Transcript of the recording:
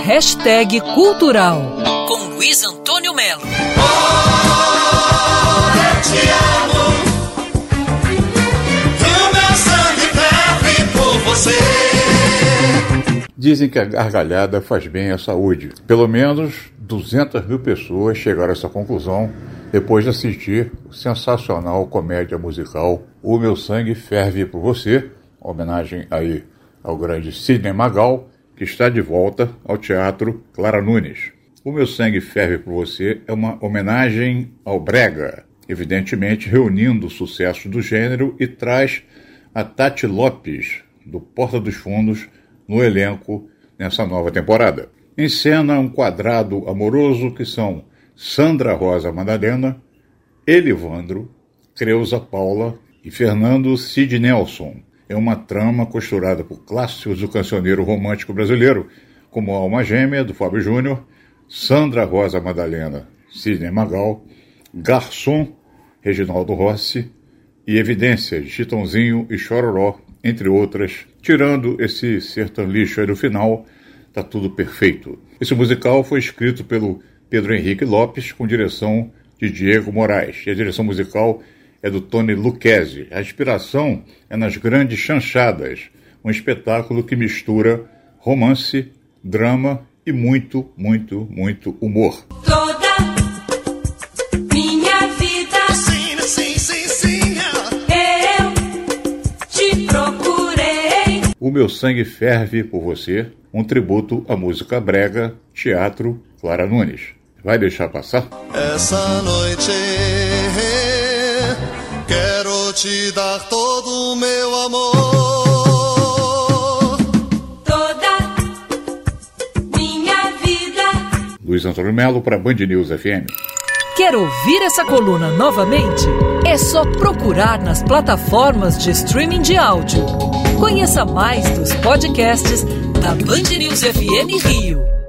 Hashtag Cultural com Luiz Antônio Melo. Oh, eu te amo. O meu sangue ferve por você. Dizem que a gargalhada faz bem à saúde. Pelo menos 200 mil pessoas chegaram a essa conclusão depois de assistir o sensacional comédia musical O Meu Sangue Ferve por Você, homenagem aí ao grande Sidney Magal, que está de volta ao Teatro Clara Nunes. O Meu Sangue Ferve por Você é uma homenagem ao Brega, evidentemente reunindo o sucesso do gênero e traz a Tati Lopes, do Porta dos Fundos, no elenco nessa nova temporada. Em cena, um quadrado amoroso que são Sandra Rosa Madalena, Elivandro, Creuza Paula e Fernando Cid Nelson, é uma trama costurada por clássicos do cancioneiro romântico brasileiro, como Alma Gêmea, do Fábio Júnior, Sandra Rosa Madalena, Sidney Magal, Garçom, Reginaldo Rossi e Evidências, Chitãozinho e Chororó, entre outras. Tirando esse sertanejo aí do final, tá tudo perfeito. Esse musical foi escrito pelo Pedro Henrique Lopes, com direção de Diego Moraes. E a direção musical é do Tony Lucchesi. A inspiração é nas Grandes Chanchadas, um espetáculo que mistura romance, drama e muito, muito, muito humor. Toda minha vida, sim, sim, sim, sim, eu te procurei. O meu sangue ferve por você, um tributo à música brega, teatro Clara Nunes. Vai deixar passar? Essa noite te dar todo o meu amor. Toda minha vida. Luiz Antônio Melo para Band News FM. Quer ouvir essa coluna novamente? É só procurar nas plataformas de streaming de áudio. Conheça mais dos podcasts da Band News FM Rio.